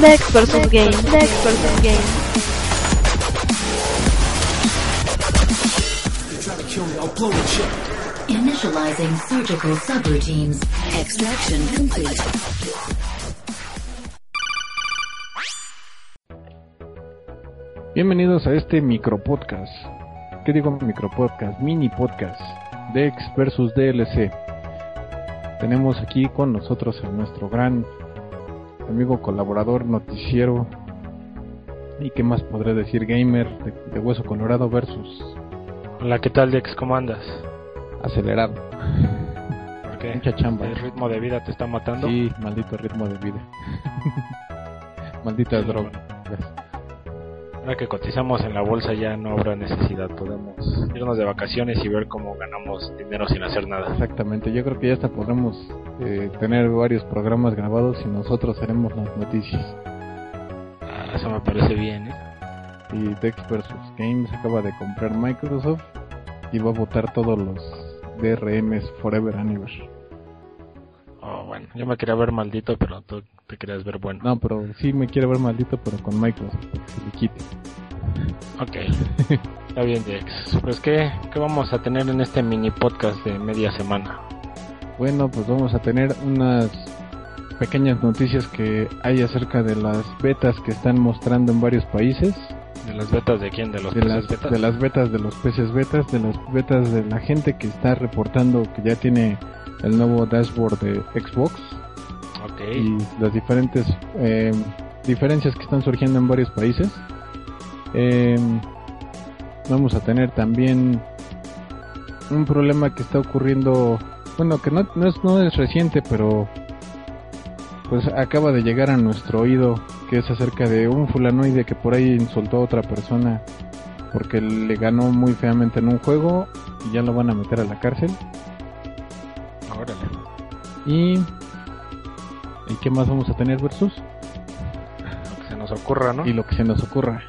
Next versus game. Next versus game. Initializing surgical subroutines. Extraction complete. Bienvenidos a este micropodcast. ¿Qué digo micropodcast? Mini podcast. Dex versus DLC. Tenemos aquí con nosotros a nuestro gran amigo colaborador noticiero y qué más podré decir gamer de, de hueso colorado versus Hola, ¿qué tal, Dex? ¿Cómo andas? acelerado. ¿Por qué? Mucha chamba. ¿El ritmo de vida te está matando? Sí, maldito ritmo de vida. Maldita Sí, droga. Ahora que cotizamos en la bolsa ya no habrá necesidad. Podemos irnos de vacaciones y ver cómo ganamos dinero sin hacer nada. Exactamente, yo creo que ya hasta podremos eh, tener varios programas grabados y nosotros haremos las noticias. Ah, eso me parece bien, ¿eh? Y Dex vs Games acaba de comprar Microsoft y va a votar todos los DRMs Forever Ever. Oh, bueno, yo me quería ver maldito, pero tú te querías ver bueno. No, pero sí me quiere ver maldito, pero con Microsoft, que se le quite. Ok, está bien, Dex. Pues, ¿qué, ¿qué vamos a tener en este mini podcast de media semana? Bueno, pues vamos a tener unas pequeñas noticias que hay acerca de las betas que están mostrando en varios países. ¿De las betas de quién? ¿De los de peces las, betas? de las betas de los peces betas, de las betas de la gente que está reportando que ya tiene el nuevo dashboard de Xbox Ok, y las diferentes eh, diferencias que están surgiendo en varios países. Eh, vamos a tener también un problema que está ocurriendo, bueno, que no, no, es, no es reciente, pero pues acaba de llegar a nuestro oído, que es acerca de un fulanoide que por ahí insultó a otra persona porque le ganó muy feamente en un juego y ya lo van a meter a la cárcel. órale. Y... ¿Y qué más vamos a tener versus? Lo que se nos ocurra, ¿no? Y lo que se nos ocurra.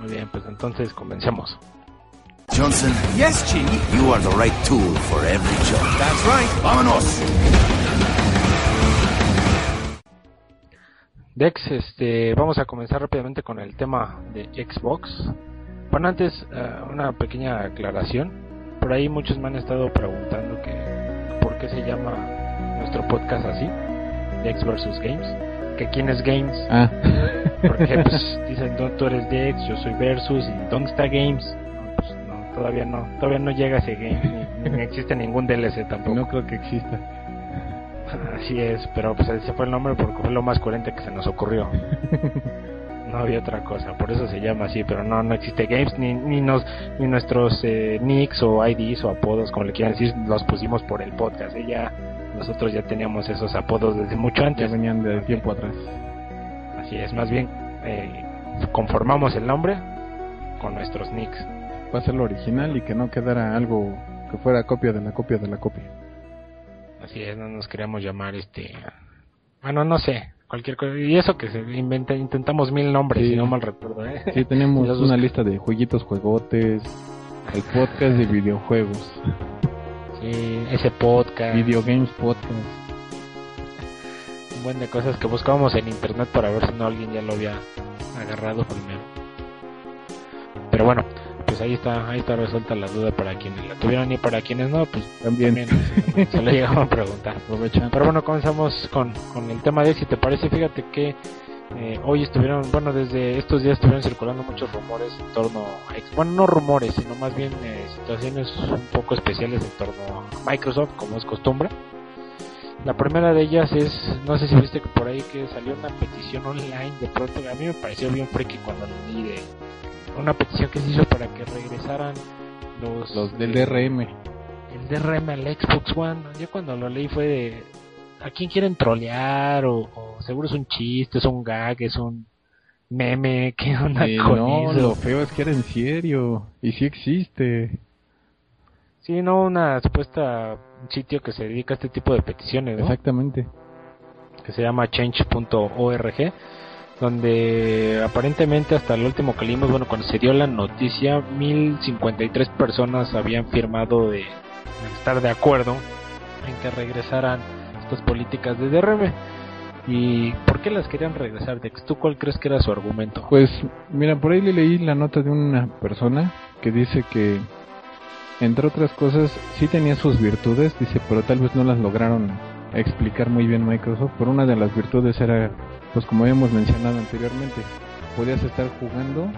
Muy bien, pues entonces comencemos. Johnson, Yes, Chief. you are the right tool for every job. That's right. Vámonos. Dex, este, vamos a comenzar rápidamente con el tema de Xbox. Bueno, antes eh, una pequeña aclaración. Por ahí muchos me han estado preguntando que por qué se llama nuestro podcast así, Dex versus Games, que quién es Games, Ah, porque pues dicen "No, tú eres Dex, yo soy Versus y ¿dónde está Games? Todavía no, todavía no llega ese game, ni, ni existe ningún DLC tampoco. no creo que exista. Así es, pero pues ese fue el nombre porque fue lo más coherente que se nos ocurrió. No había otra cosa, por eso se llama así, pero no no existe games ni ni nos ni nuestros eh, nicks o IDs o apodos como le quieran decir los pusimos por el podcast. ¿eh? Ya nosotros ya teníamos esos apodos desde mucho Ya antes. venían de tiempo atrás. Así es, más bien eh, conformamos el nombre con nuestros nicks. Va a ser lo original y que no quedara algo que fuera copia de la copia de la copia. Así es, no nos queríamos llamar este bueno, no sé, cualquier cosa. Y eso que se inventa, intentamos mil nombres, Sí. si no mal recuerdo, ¿eh? Sí, tenemos una lista de jueguitos, juegotes, el podcast de videojuegos, Sí, ese podcast, Video Games Podcast. un buen de cosas que buscábamos en internet para ver si no alguien ya lo había agarrado primero. Pero bueno, pues ahí está, ahí está resuelta la duda para quienes la tuvieron y para quienes no, pues También, también se, lo llegamos a preguntar. aprovechan. Pero bueno, comenzamos con, con el tema de si te parece, fíjate que eh, hoy estuvieron, bueno, desde estos días estuvieron circulando muchos rumores en torno a, bueno, no rumores, sino más bien eh, situaciones un poco especiales en torno a Microsoft, como es costumbre. La primera de ellas es, no sé si viste que por ahí que salió una petición online de pronto, a mí me pareció bien freaky cuando lo leí de una petición que se hizo para que regresaran los, Los del eh, DRM. el DRM al Xbox One. Yo cuando lo leí fue de, a quién quieren trolear o, o seguro es un chiste, es un gag, es un meme, ¿qué onda Y con no, lo feo es que era en serio. Y sí existe. Sí, no, una supuesta un sitio que se dedica a este tipo de peticiones, ¿no? Exactamente. que se llama change.org, donde aparentemente hasta el último que leímos, bueno, cuando se dio la noticia, 1053 personas habían firmado de, estar de acuerdo en que regresaran estas políticas de DRM. ¿Y por qué las querían regresar, Dex? ¿Tú cuál crees que era su argumento? Pues, mira, por ahí le leí la nota de una persona que dice que, entre otras cosas, sí tenía sus virtudes, dice, pero tal vez no las lograron explicar muy bien Microsoft. Por una de las virtudes era, pues como habíamos mencionado anteriormente, podías estar jugando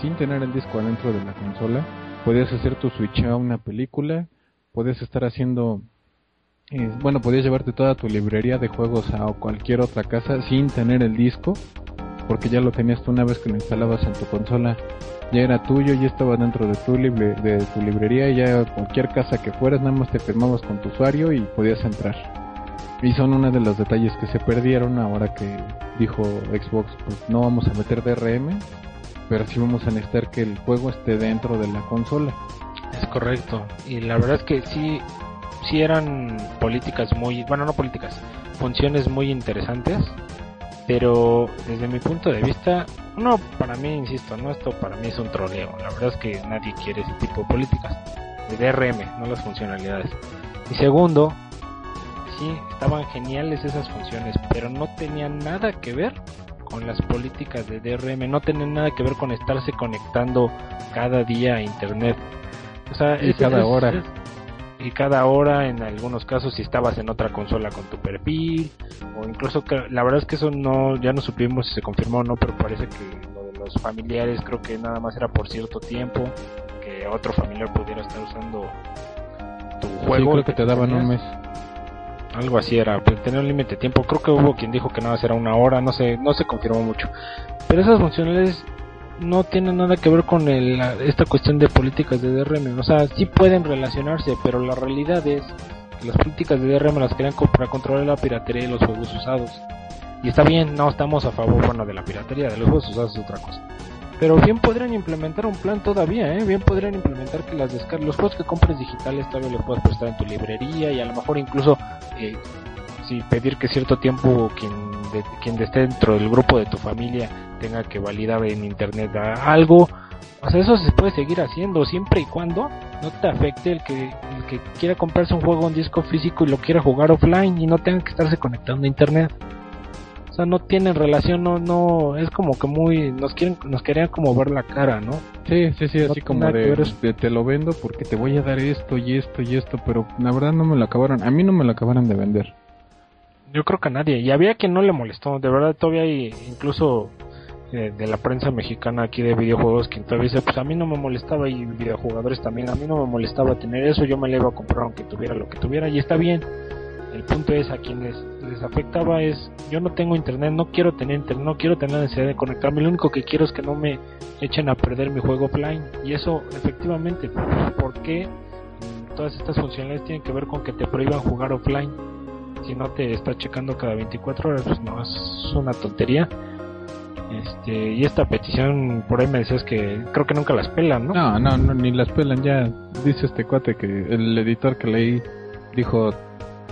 sin tener el disco adentro de la consola, podías hacer tu switch a una película, podías estar haciendo eh, bueno, podías llevarte toda tu librería de juegos a cualquier otra casa sin tener el disco, porque ya lo tenías tú una vez que lo instalabas en tu consola, ya era tuyo, ya estaba dentro de tu, libre, de tu librería y ya cualquier casa que fueras, nada más te firmabas con tu usuario y podías entrar. Y son uno de los detalles que se perdieron ahora que dijo Xbox, pues no vamos a meter DRM, pero sí vamos a necesitar que el juego esté dentro de la consola. Es correcto. Y la verdad es que sí, sí eran políticas muy, bueno, no políticas, funciones muy interesantes, pero desde mi punto de vista, no, para mí, insisto, no, esto para mí es un troleo. La verdad es que nadie quiere ese tipo de políticas, de DRM, no las funcionalidades. Y segundo, sí, estaban geniales esas funciones, pero no tenían nada que ver con las políticas de DRM, no tenían nada que ver con estarse conectando cada día a internet. O sea, Y cada hora. y cada hora en algunos casos si estabas en otra consola con tu perfil o incluso que la verdad es que eso no ya no supimos si se confirmó o no pero parece que lo de los familiares creo que nada más era por cierto tiempo que otro familiar pudiera estar usando tu juego sí, creo que te daban un mes. Algo así era pues, tener un límite de tiempo creo que hubo quien dijo que nada más era una hora no sé no se confirmó mucho pero esas funcionalidades no tienen nada que ver con el, esta cuestión de políticas de DRM. O sea, sí pueden relacionarse, pero la realidad es que las políticas de DRM las co- para controlar la piratería y los juegos usados. Y está bien, no estamos a favor, bueno, de la piratería, de los juegos usados es otra cosa. Pero bien podrían implementar un plan todavía, ¿eh? Bien podrían implementar que las descargas, los juegos que compres digitales todavía los puedas prestar en tu librería y a lo mejor incluso eh, sí, pedir que cierto tiempo quien, de- quien esté dentro del grupo de tu familia tenga que validar en internet algo. O sea, eso se puede seguir haciendo siempre y cuando no te afecte el que, el que quiera comprarse un juego en disco físico y lo quiera jugar offline y no tenga que estarse conectando a internet. O sea, no tienen relación, no, no, es como que muy, nos quieren, nos querían como ver la cara, ¿no? Sí, sí, sí, No así como de, de te lo vendo porque te voy a dar esto y esto y esto, pero la verdad no me lo acabaron, a mí no me lo acabaron de vender. Yo creo que a nadie. Y había quien no le molestó. De verdad, todavía hay incluso eh, de la prensa mexicana aquí de videojuegos quien todavía dice, pues a mí no me molestaba y videojugadores también, a mí no me molestaba tener eso, yo me lo iba a comprar aunque tuviera lo que tuviera y está bien. El punto es a quienes les afectaba es, yo no tengo internet, no quiero tener internet, no quiero tener necesidad de conectarme, lo único que quiero es que no me echen a perder mi juego offline. Y eso, efectivamente, ¿por qué mm, todas estas funcionalidades tienen que ver con que te prohíban jugar offline? si no te está checando cada 24 horas, pues no, es una tontería. Este, y esta petición, por ahí me decías que creo que nunca las pelan, ¿no? No, no, no, ni las pelan ya. Dice este cuate que el editor que leí dijo,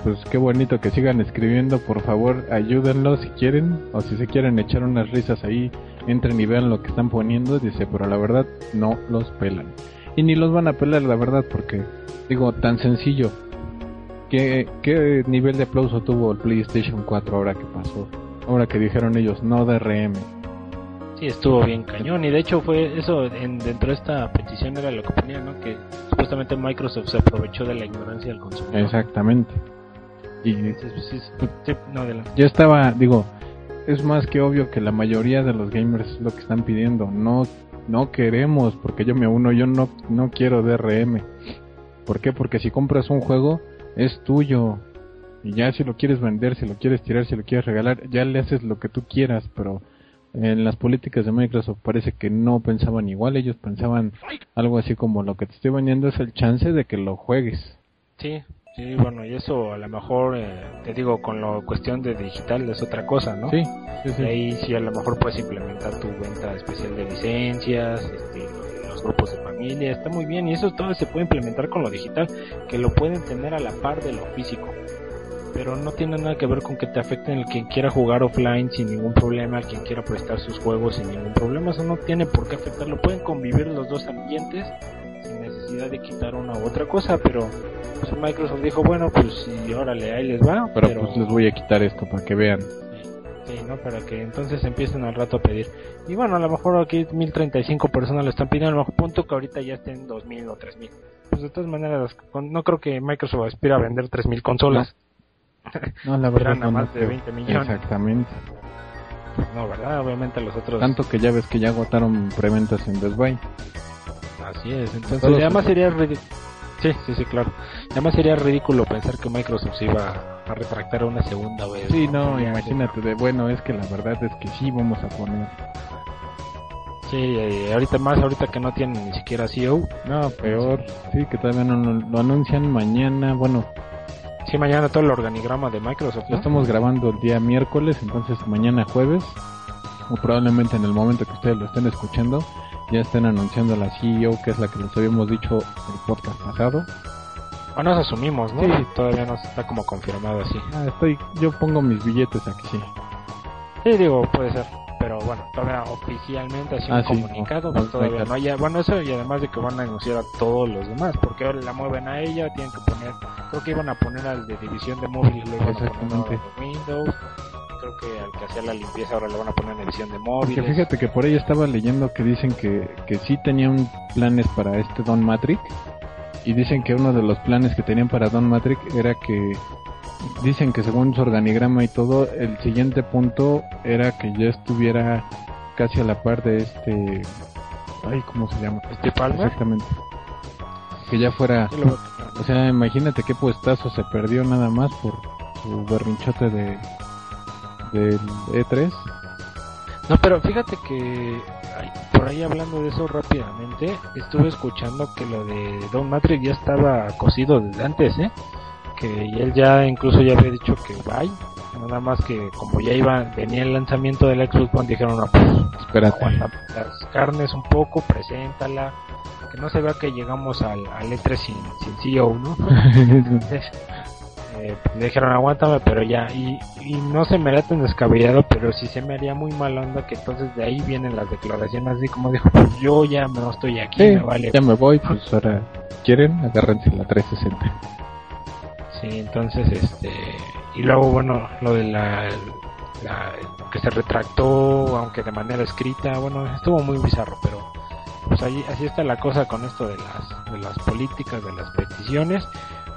pues qué bonito que sigan escribiendo, por favor ayúdenlo si quieren, o si se quieren echar unas risas ahí, entren y vean lo que están poniendo, dice, pero la verdad no los pelan. Y ni los van a pelar, la verdad, porque digo, tan sencillo. ¿Qué, ¿Qué nivel de aplauso tuvo el PlayStation 4 ahora que pasó? Ahora que dijeron ellos, no DRM. Sí, estuvo bien cañón. Y de hecho fue eso, en, dentro de esta petición era lo que ponía, ¿no? Que supuestamente Microsoft se aprovechó de la ignorancia del consumidor. Exactamente. Y pues, sí, no, ya estaba, digo, es más que obvio que la mayoría de los gamers es lo que están pidiendo. No, no queremos, porque yo me uno, yo no, no quiero DRM. ¿Por qué? Porque si compras un juego, es tuyo. Y ya si lo quieres vender, si lo quieres tirar, si lo quieres regalar, ya le haces lo que tú quieras, pero en las políticas de Microsoft parece que no pensaban igual, ellos pensaban algo así como lo que te estoy vendiendo es el chance de que lo juegues. Sí, Sí, bueno, y eso a lo mejor, eh, te digo, con la cuestión de digital es otra cosa, ¿no? Sí, sí, sí. Y ahí sí a lo mejor puedes implementar tu venta especial de licencias, este, los grupos de familia, está muy bien y eso todo se puede implementar con lo digital, que lo pueden tener a la par de lo físico. Pero no tiene nada que ver con que te afecten el quien quiera jugar offline sin ningún problema, el quien quiera prestar sus juegos sin ningún problema, eso no tiene por qué afectarlo, pueden convivir los dos ambientes necesidad de quitar una u otra cosa, pero pues Microsoft dijo, bueno, pues sí, órale, ahí les va, Pero, pues les voy a quitar esto para que vean. Sí, ¿no? Para que entonces empiecen al rato a pedir. Y bueno, a lo mejor aquí 1035 personas lo están pidiendo, a lo mejor punto que ahorita ya estén 2000 o 3000. Pues de todas maneras, no creo que Microsoft aspira a vender 3000 consolas. No, la verdad no, más no de creo. 20 millones. Exactamente. No, ¿verdad? Obviamente los otros. Tanto que ya ves que ya agotaron preventas en Best Buy. Así es. Entonces, Todos además sus- sería ridículo. Sí, sí, sí, claro. Además sería ridículo pensar que Microsoft se iba a retractar una segunda vez. Sí, no, imagínate de bueno, es que la verdad es que sí vamos a poner. Sí, eh, ahorita más, ahorita que no tienen ni siquiera CEO. No, peor. Sí, que todavía no no- lo anuncian mañana. Bueno, Sí, mañana todo el organigrama de Microsoft. lo ¿no? estamos grabando el día miércoles, entonces mañana jueves, o probablemente en el momento que ustedes lo estén escuchando, ya estén anunciando la CEO, que es la que les habíamos dicho el podcast pasado. Bueno, nos asumimos, ¿no? Sí. Todavía no está como confirmado así. Ah, estoy, yo pongo mis billetes aquí, sí. Sí, digo, puede ser. Pero bueno, todavía oficialmente así Ah, un sí, comunicado, no, pues no, todavía no. hay. Bueno, eso y además de que van a anunciar a todos los demás, porque ahora la mueven a ella, tienen que poner, creo que iban a poner al de división de móviles, a poner ahora en Windows. Creo que al que hacía la limpieza ahora le van a poner en división de Porque móviles. fíjate que por ahí estaba leyendo que dicen que, que sí tenían planes para este Don Matrix. Y dicen que uno de los planes que tenían para Don Matrix era que dicen que según su organigrama y todo, el siguiente punto era que ya estuviera casi a la par de este... Ay, ¿cómo se llama? Steve Palmer. Exactamente. Que ya fuera... O sea, imagínate qué puestazo se perdió nada más por su berrinchote de del E E3. No, pero fíjate que ay, por ahí hablando de eso rápidamente, estuve escuchando que lo de Don Matrix ya estaba cocido desde antes, ¿eh? Que él ya incluso ya había dicho que bye, nada más que como ya iba, venía el lanzamiento del Xbox One, dijeron, no, pues Espérate. las carnes un poco, preséntala, que no se vea que llegamos al, al E3 sin, sin CEO, ¿no? Eh, dijeron aguántame pero ya y, y no se me da tan descabellado pero sí se me haría muy mal onda que entonces de ahí vienen las declaraciones así como dijo pues yo ya no estoy aquí Sí, me vale ya me voy, pues ahora quieren, agárrense la 360. sí entonces este y luego bueno lo de la, la- que se retractó aunque de manera escrita bueno estuvo muy bizarro pero pues ahí así está la cosa con esto de las de las políticas de las peticiones.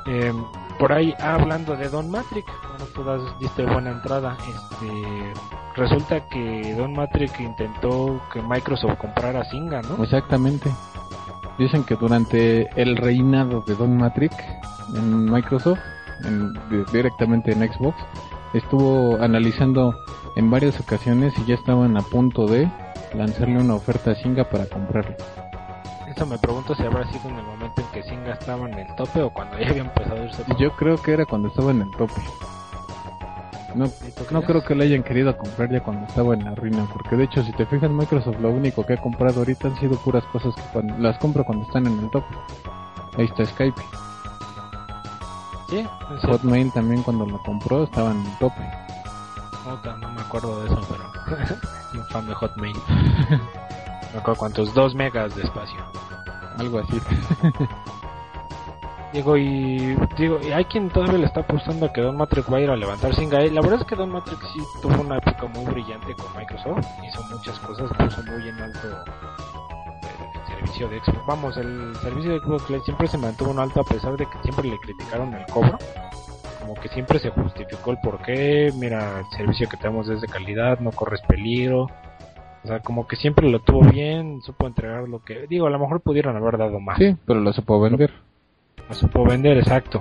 Eh, por ahí ah, hablando de Don Matrix bueno tú das- diste buena entrada este resulta que Don Matrix intentó que Microsoft comprara Singa no Exactamente. Dicen que durante el reinado de Don Matrix en Microsoft, en- directamente en Xbox, estuvo analizando en varias ocasiones y ya estaban a punto de lanzarle una oferta a Singa para comprarlo. Eso me pregunto si habrá sido en el momento en que Singa estaba en el tope o cuando ya había empezado a irse yo creo que era cuando estaba en el tope. No, no creo que le hayan querido comprar ya cuando estaba en la ruina, porque de hecho si te fijas Microsoft lo único que ha comprado ahorita han sido puras cosas que cuando, las compra cuando están en el tope. Ahí está Skype. sí. Hotmail también cuando lo compró estaba en el tope. Puta, no me acuerdo de eso, pero infame Hotmail. acuerdo cuántos, dos megas de espacio. Algo así. Digo, y digo, y hay quien todavía le está apostando a que Don Matrix va a ir a levantar Singa. La verdad es que Don Matrix sí tuvo una época muy brillante con Microsoft, hizo muchas cosas, puso muy en alto el, servicio de Xbox. Vamos, el servicio de Xbox siempre se mantuvo en alto a pesar de que siempre le criticaron el cobro. Como que siempre se justificó el porqué, mira, el servicio que tenemos es de calidad, no corres peligro. O sea, como que siempre lo tuvo bien, supo entregar lo que... Digo, a lo mejor pudieron haber dado más Sí, pero lo supo vender. no supo vender, exacto.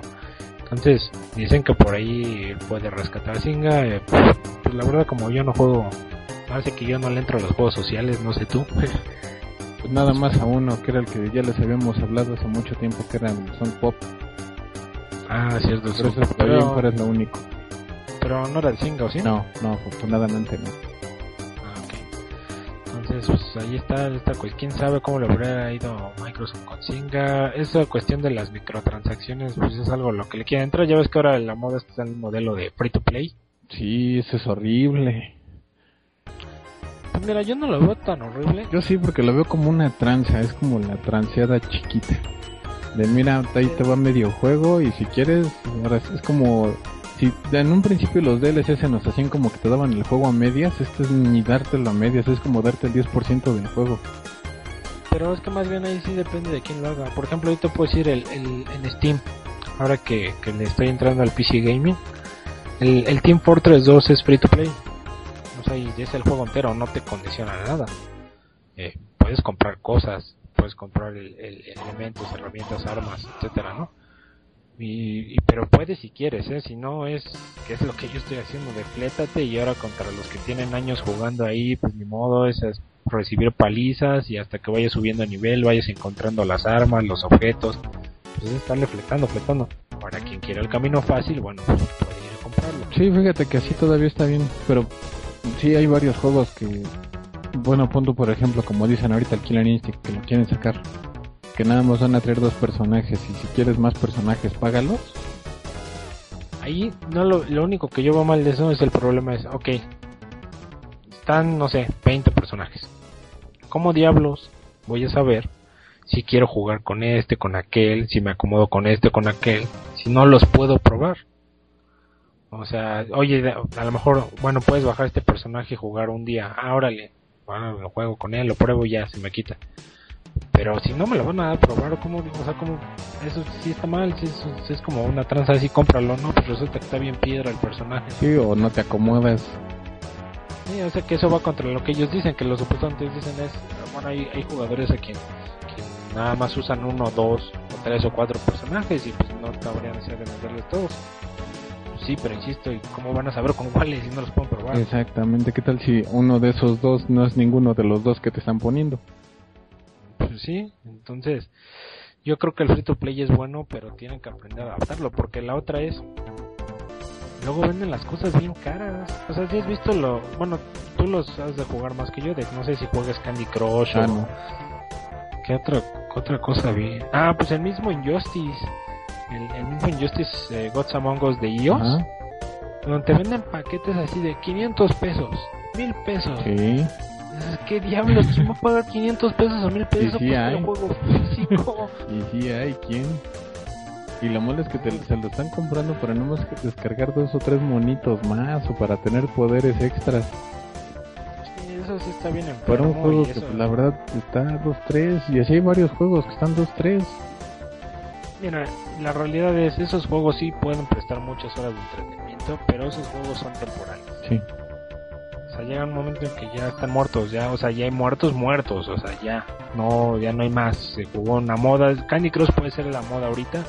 Entonces, dicen que por ahí puede rescatar Singa. eh, pues la verdad, como yo no juego, parece que yo no le entro a los juegos sociales, no sé tú. Pues nada más a uno, que era el que ya les habíamos hablado hace mucho tiempo, que era el Son Pop. Ah, cierto, Por eso Pero, pero es lo único. pero no era el ¿o sí? No, no, afortunadamente no. Entonces, pues ahí está esta cuestión. ¿Quién sabe cómo le habrá ido Microsoft con Zynga? Esa cuestión de las microtransacciones, pues es algo a lo que le quiere entrar. Ya ves que ahora la moda está en el modelo de free to play. Sí, eso es horrible. Pues mira, yo no lo veo tan horrible. Yo sí, porque lo veo como una tranza, es como la transeada chiquita. De mira, ahí te va medio juego y si quieres, ahora es como... Si en un principio los DLC se nos hacían como que te daban el juego a medias, esto es ni dártelo a medias, es como darte el 10% del juego. Pero es que más bien ahí sí depende de quién lo haga. Por ejemplo, te puedo decir el, el, en Steam, ahora que, que le estoy entrando al PC Gaming, el, el Team Fortress 2 es free to play. O sea, y es el juego entero, no te condiciona nada. Eh, puedes comprar cosas, puedes comprar el- elementos, herramientas, armas, etcétera, ¿no? Y, y- pero puedes si quieres, ¿eh? Si no es, que es lo que yo estoy haciendo, de flétate y ahora contra los que tienen años jugando ahí, pues ni modo, es recibir palizas y hasta que vayas subiendo a nivel, vayas encontrando las armas, los objetos, pues es estarle fletando, fletando. Para quien quiera el camino fácil, bueno, pues puede ir a comprarlo. Sí, fíjate que así todavía está bien, pero sí hay varios juegos que, bueno, punto por ejemplo, como dicen ahorita el Killer Instinct, que lo quieren sacar, que nada más van a traer dos personajes y si quieres más personajes, págalos. Ahí no lo, lo único que yo veo mal de eso es el problema es, ok, están, no sé, 20 personajes. ¿Cómo diablos voy a saber si quiero jugar con este, con aquel, si me acomodo con este, con aquel, si no los puedo probar? O sea, oye, a lo mejor, bueno, puedes bajar este personaje y jugar un día, ah, órale, bueno, lo juego con él, lo pruebo y ya, se me quita. Pero si no me lo van a probar, ¿cómo? O sea, como eso sí está mal, sí es, sí es como una tranza así, cómpralo, ¿no? Pues resulta que está bien piedra el personaje. Sí, o no te acomodas. Sí, o sea que eso va contra lo que ellos dicen, que los supuestamente dicen es, bueno, hay, hay jugadores a quien, quien nada más usan uno, dos, o tres o cuatro personajes y pues no habría necesidad de venderles todos. Sí, pero insisto, ¿y cómo van a saber con cuáles si no los pueden probar? Exactamente, ¿qué tal si uno de esos dos no es ninguno de los dos que te están poniendo? Pues sí, entonces yo creo que el free to play es bueno, pero tienen que aprender a adaptarlo, porque la otra es luego venden las cosas bien caras. O sea, si has visto lo, bueno, tú los has de jugar más que yo, de no sé si juegas Candy Crush Ah, o no. qué otra otra cosa vi. Ah, pues el mismo Injustice, el, el mismo Injustice eh, Gods Among Us de iOS, Ajá, donde te venden paquetes así de 500 pesos, 1000 pesos. sí. ¿Qué diablos? ¿Quién va a pagar 500 pesos o 1000 pesos sí por el juego físico? Y sí hay quien. Y lo malo es que te, se lo están comprando para no más que descargar dos o tres monitos más o para tener poderes extras. Sí, eso sí está bien enfermo. Para un juego que eso- pues, la verdad está 2-3 y así hay varios juegos que están 2-3. Mira, la realidad es, esos juegos sí pueden prestar muchas horas de entretenimiento, pero esos juegos son temporales. Sí. O sea, llega un momento en que ya están muertos, ya, o sea, ya hay muertos muertos, o sea, ya no, ya no hay más. Se jugó una moda, Candy Crush puede ser la moda ahorita,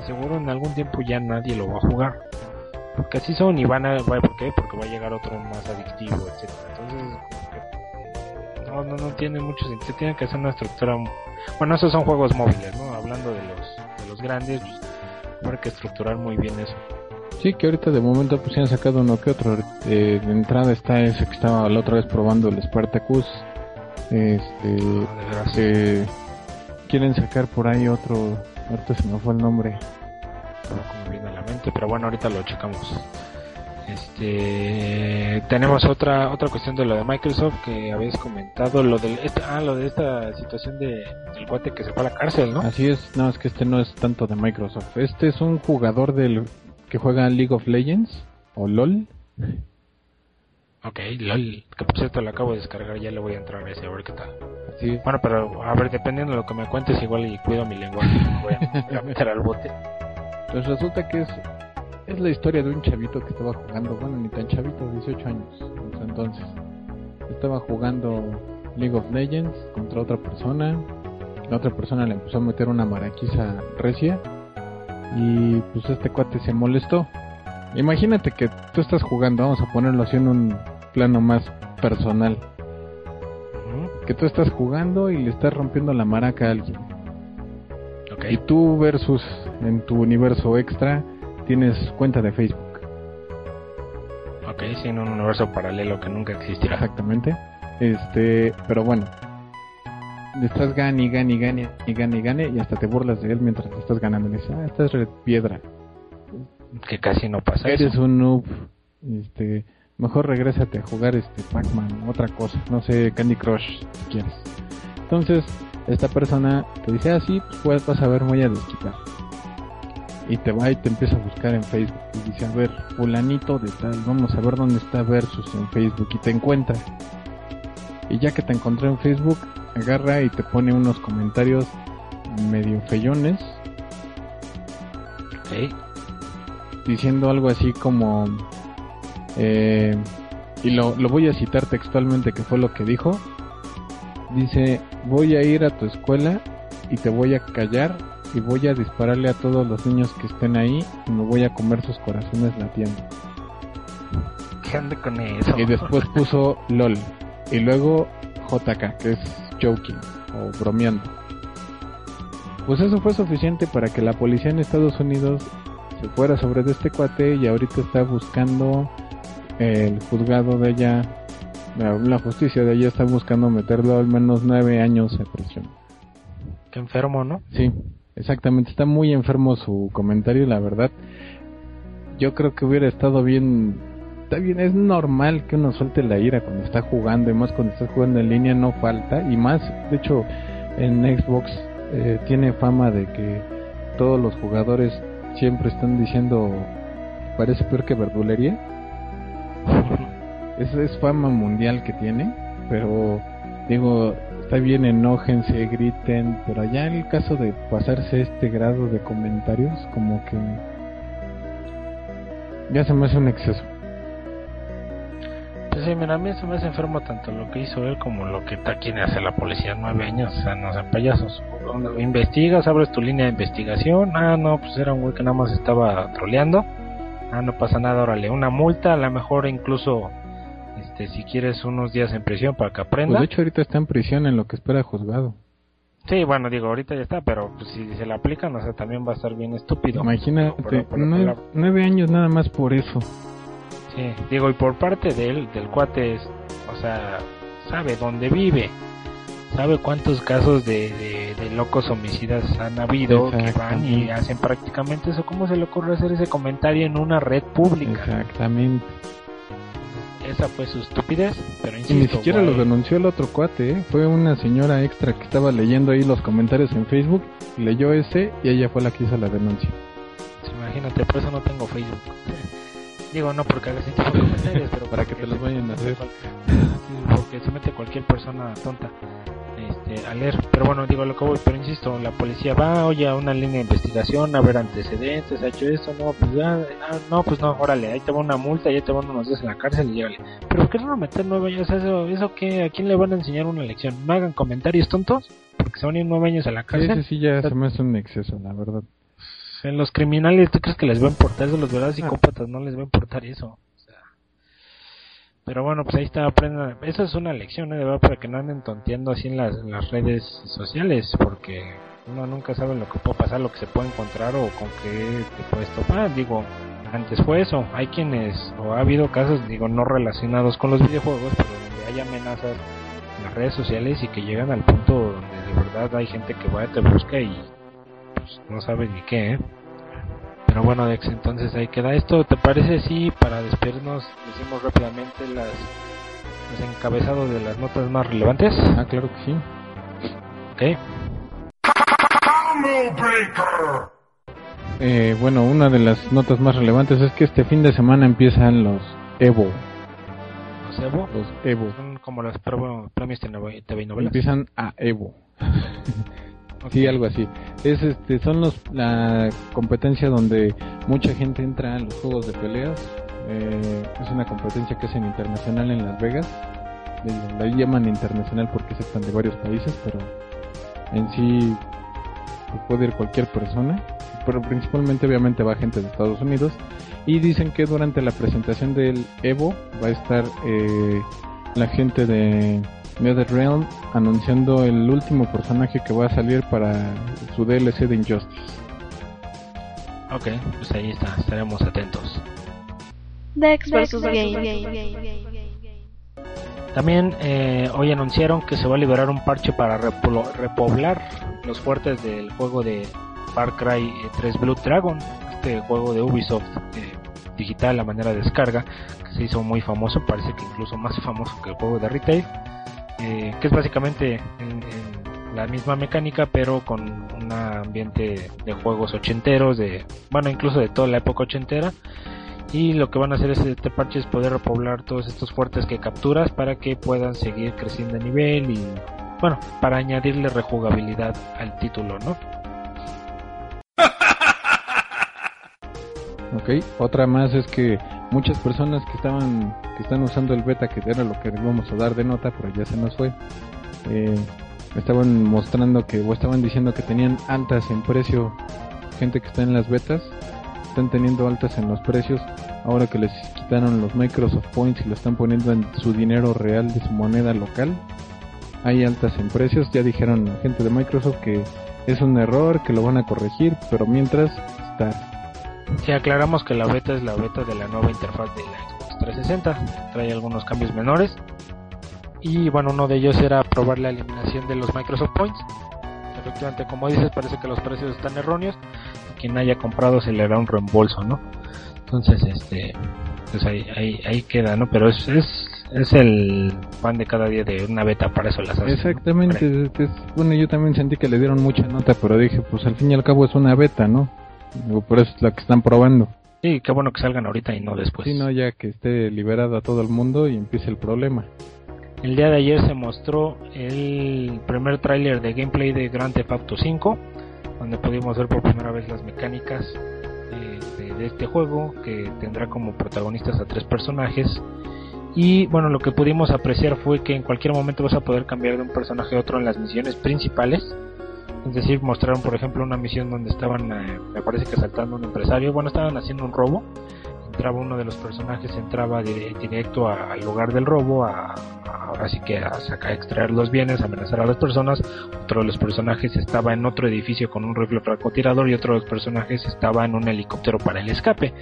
y seguro en algún tiempo ya nadie lo va a jugar. Porque así son y van a, ¿por qué? Porque va a llegar otro más adictivo, etcétera. Entonces, no, no, no tiene mucho sentido, tiene que ser una estructura, bueno, esos son juegos móviles, ¿no? Hablando de los, de los grandes, pues, habrá que estructurar muy bien eso. Sí, que ahorita de momento pues se han sacado uno que otro. Eh, de entrada está ese que estaba la otra vez probando el Spartacus. Este, No, veras. eh, quieren sacar por ahí otro. Ahorita se me fue el nombre. Me viene a la mente, pero bueno, ahorita lo checamos. Este, tenemos otra otra cuestión de lo de Microsoft que habéis comentado, lo de esta, ah, lo de esta situación de del cuate que se fue a la cárcel, ¿no? Así es, no, es que este no es tanto de Microsoft. Este es un jugador del que juega League of Legends o LOL. Ok, lol, que por cierto lo acabo de descargar, ya le voy a entrar a ese a ver qué tal. Es. Bueno, pero a ver, dependiendo de lo que me cuentes, igual y cuido mi lenguaje, me voy a, a meter al bote. Pues resulta que es, es la historia de un chavito que estaba jugando, bueno, ni tan chavito, 18 años, en ese entonces. Estaba jugando League of Legends contra otra persona. La otra persona le empezó a meter una maraquiza recia. Y pues este cuate se molestó. Imagínate que tú estás jugando, vamos a ponerlo así en un plano más personal. Que tú estás jugando y le estás rompiendo la maraca a alguien. Y tú versus en tu universo extra tienes cuenta de Facebook. Ok, sí, en un universo paralelo que nunca existirá. Exactamente. Este, pero bueno. Le estás gane y gane y gane y gane y gane y hasta te burlas de él mientras le estás ganando. Le dices, ah, esta es red piedra. Que casi no pasa Eres eso. un noob. Este, mejor regrésate a jugar este Pac-Man, otra cosa, no sé, Candy Crush si quieres. Entonces, esta persona te dice, ah, sí, pues vas a ver, voy a desquitar. Y te va y te empieza a buscar en Facebook. Y dice, a ver, fulanito de tal, vamos a ver dónde está Versus en Facebook. Y te encuentra. Y ya que te encontró en Facebook, agarra y te pone unos comentarios medio feyones. Diciendo algo así como eh, y lo, lo voy a citar textualmente que fue lo que dijo. Dice voy a ir a tu escuela y te voy a callar y voy a dispararle a todos los niños que estén ahí y me voy a comer sus corazones latiendo ¿Qué ande con eso? y después puso lol y luego JK que es joking o bromeando pues eso fue suficiente para que la policía en Estados Unidos se fuera sobre de este cuate y ahorita está buscando el juzgado de allá, la, justicia de allá está buscando meterlo al menos nueve años de prisión. Qué enfermo, ¿no? Sí, exactamente, está muy enfermo su comentario, la verdad. Yo creo que hubiera estado bien, está bien, es normal que uno suelte la ira cuando está jugando y más cuando está jugando en línea no falta y más, de hecho, en Xbox eh, tiene fama de que todos los jugadores siempre están diciendo parece peor que verdulería. Esa es fama mundial que tiene, pero digo, está bien, enójense, griten, pero allá en el caso de pasarse este grado de comentarios, como que ya se me hace un exceso. Pues sí, mira, a mí se me hace enfermo tanto lo que hizo él como lo que está quiere hacer la policía nueve años. O sea, no sean payasos. Investigas, abres tu línea de investigación. Ah, no, pues era un güey que nada más estaba troleando. Ah, no pasa nada, órale, una multa, a lo mejor incluso, este, si quieres unos días en prisión para que Pues aprenda. de hecho ahorita está en prisión en lo que espera juzgado. Sí, bueno, digo, ahorita ya está, pero pues, si se le aplican, o sea, también va a estar bien estúpido. Imagínate, nueve años nada más por eso. Sí, digo, y por parte de él, del cuate, es, o sea, sabe dónde vive, sabe cuántos casos de, de, de locos homicidas han habido que van y hacen prácticamente eso. ¿Cómo se le ocurre hacer ese comentario en una red pública? Exactamente. Esa fue su estupidez, pero Y insisto, ni siquiera güey, lo denunció el otro cuate, ¿eh? fue una señora extra que estaba leyendo ahí los comentarios en Facebook, leyó ese y ella fue la que hizo la denuncia. pues, Imagínate, por eso no tengo Facebook. Digo, no porque haga ese tipo de comentarios, pero Para que te los vayan a hacer. Sí, porque se mete cualquier persona tonta este, a leer. Pero bueno, digo lo que voy, pero insisto, la policía va, oye, a una línea de investigación, a ver antecedentes, ha hecho esto, no, pues ya, ah, no, pues no, órale, ahí te va una multa, ya te van unos días en la cárcel y llégale. Pero ¿por qué no meter nueve años? ¿Eso, eso qué? ¿A quién le van a enseñar una lección? ¿No hagan comentarios tontos? Porque se van a ir nueve años a la Sí, cárcel. ese sí ya se me hace un exceso, la verdad. En los criminales, ¿tú crees que les va a importar eso? Los verdaderos psicópatas no les va a importar eso. O sea, pero bueno, pues ahí está, aprendan. Eso es una lección, ¿eh? de verdad, para que no anden tonteando así en las, en las redes sociales, porque uno nunca sabe lo que puede pasar, lo que se puede encontrar o con qué te puedes topar. Digo, antes fue eso. Hay quienes, o ha habido casos, digo, no relacionados con los videojuegos, pero donde hay amenazas en las redes sociales y que llegan al punto donde de verdad hay gente que va, te busca y pues no sabe ni qué, ¿eh? Pero bueno, Dex, entonces ahí queda esto. ¿Te parece si para despedirnos decimos rápidamente las los encabezados de las notas más relevantes? Ah, claro que sí. Ok. Eh, bueno, una de las notas más relevantes es que este fin de semana empiezan los Evo. Los Evo Los Evo. son como los pre- premios TV novelas. Empiezan a Evo. Sí, algo así. Es este, son los la competencia donde mucha gente entra a los juegos de peleas. Eh, es una competencia que hacen internacional en Las Vegas. La llaman internacional porque aceptan de varios países, pero en sí pues, puede ir cualquier persona. Pero principalmente, obviamente, va gente de Estados Unidos. Y dicen que durante la presentación del Evo va a estar eh, la gente de NetherRealm anunciando el último personaje que va a salir para su DLC de Injustice. Ok, pues ahí está, estaremos atentos. Dex vs. Game. También eh, hoy anunciaron que se va a liberar un parche para repolo- repoblar los fuertes del juego de Far Cry eh, 3 Blood Dragon, este juego de Ubisoft eh, digital a manera de descarga, que se hizo muy famoso, parece que incluso más famoso que el juego de retail, eh, que es básicamente en- en la misma mecánica, pero con un ambiente de juegos ochenteros, de bueno, incluso de toda la época ochentera. Y lo que van a hacer es este parche es poder repoblar todos estos fuertes que capturas para que puedan seguir creciendo de nivel y bueno para añadirle rejugabilidad al título no Ok, otra más es que muchas personas que estaban que están usando el beta, que era lo que íbamos a dar de nota, pero ya se nos fue, eh, estaban mostrando que o estaban diciendo que tenían altas en precio, gente que está en las betas, están teniendo altas en los precios, ahora que les quitaron los Microsoft Points y lo están poniendo en su dinero real de su moneda local, hay altas en precios, ya dijeron gente de Microsoft que es un error, que lo van a corregir, pero mientras está si aclaramos que la beta es la beta de la nueva interfaz de la Xbox 360 trae algunos cambios menores. Y bueno uno de ellos era probar la eliminación de los Microsoft Points. Efectivamente como dices parece que los precios están erróneos. Quien haya comprado se le da un reembolso no entonces este pues ahí, ahí, ahí queda no pero es, es es el pan de cada día de una beta para eso las hacen. Exactamente, es- bueno, yo también sentí que le dieron mucha nota, pero dije, pues al fin y al cabo es una beta, ¿no? Digo, Por eso es la que están probando. Sí, qué bueno que salgan ahorita y no después. Si no, ya que esté liberado a todo el mundo y empiece el problema. El día de ayer se mostró el primer tráiler de gameplay de Grand Theft Auto 5, donde pudimos ver por primera vez las mecánicas eh, de, de este juego, que tendrá como protagonistas a tres personajes. Y bueno, lo que pudimos apreciar fue que en cualquier momento vas a poder cambiar de un personaje a otro en las misiones principales. Es decir, mostraron por ejemplo una misión donde estaban, eh, me parece que asaltando a un empresario, bueno, estaban haciendo un robo. Entraba uno de los personajes, entraba di- directo al lugar del robo, a, a- ahora sí que a sacar, extraer los bienes, amenazar a las personas. Otro de los personajes estaba en otro edificio con un rifle francotirador y otro de los personajes estaba en un helicóptero para el escape.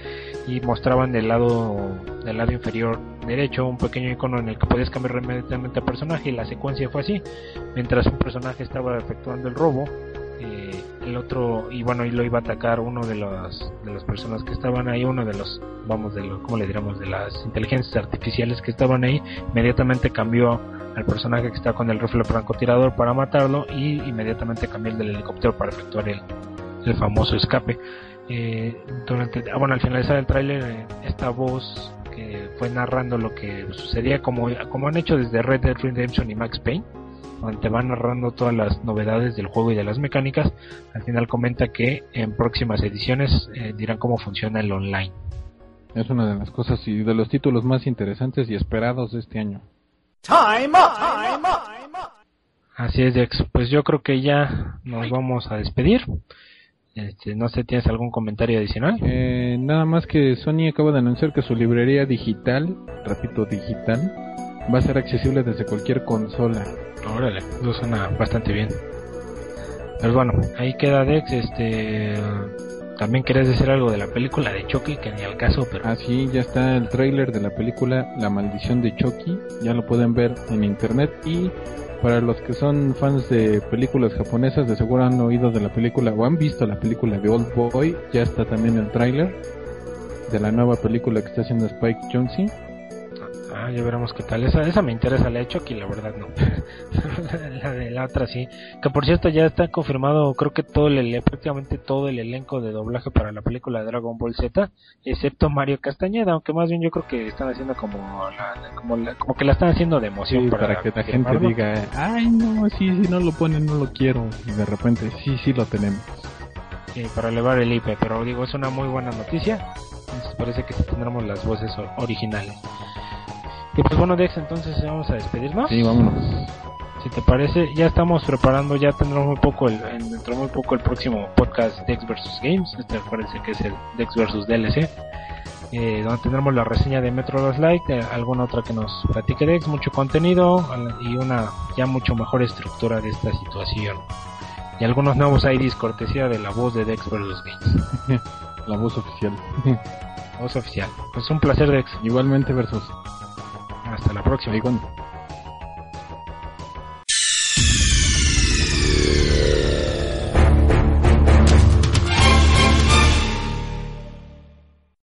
Y mostraban del lado, del lado inferior derecho un pequeño icono en el que podías cambiar inmediatamente a personaje y la secuencia fue así. Mientras un personaje estaba efectuando el robo, eh, el otro y bueno y lo iba a atacar uno de los de las personas que estaban ahí uno de los vamos de lo cómo le diríamos de las inteligencias artificiales que estaban ahí inmediatamente cambió al personaje que está con el rifle francotirador para matarlo y inmediatamente cambió el del helicóptero para efectuar el, el famoso escape. Eh, durante ah, bueno al finalizar el tráiler eh, esta voz que fue narrando lo que sucedía como como han hecho desde Red Dead Redemption y Max Payne donde te van narrando todas las novedades del juego y de las mecánicas. Al final comenta que en próximas ediciones eh, dirán cómo funciona el online. Es una de las cosas y de los títulos más interesantes y esperados de este año. Así es, Dex. Pues yo creo que ya nos vamos a despedir. Este, no sé, ¿tienes algún comentario adicional? Eh, nada más que Sony acaba de anunciar que su librería digital, repito, digital, va a ser accesible desde cualquier consola. Órale, eso suena bastante bien. Pues bueno, ahí queda Dex. Este, también querías decir algo de la película de Chucky, que ni al caso, pero Así ya está el tráiler de la película La maldición de Chucky, ya lo pueden ver en internet y para los que son fans de películas japonesas de seguro han oído de la película o han visto la película de Old Boy, ya está también el tráiler de la nueva película que está haciendo Spike Jonze. Ah, ya veremos qué tal. Esa, esa me interesa, la de Chucky, la verdad no. la de la otra sí. Que por cierto ya está confirmado, creo que todo el, prácticamente todo el elenco de doblaje para la película de Dragon Ball Z, excepto Mario Castañeda, aunque más bien yo creo que están haciendo como la, como, la- como que la están haciendo de emoción Sí, para, para que la gente diga, ay no, sí, si no lo ponen no lo quiero y de repente sí, sí lo tenemos. Sí, para elevar el IP, pero digo, es una muy buena noticia. Entonces parece que sí tendremos las voces originales. Y pues bueno, Dex, entonces vamos a despedirnos. Sí, vámonos. Si te parece, ya estamos preparando, ya tendremos muy poco el, en- dentro de muy poco el próximo podcast Dex vs Games. Este acuérdense que es el Dex vs DLC. eh, donde tendremos la reseña de Metro Last Light, eh, alguna otra que nos platique Dex, mucho contenido y una ya mucho mejor estructura de esta situación. Y algunos nuevos IDs cortesía de la voz de Dex vs Games, La voz oficial. voz oficial. Pues un placer Dex, Igualmente versus. Hasta la próxima. Cuando-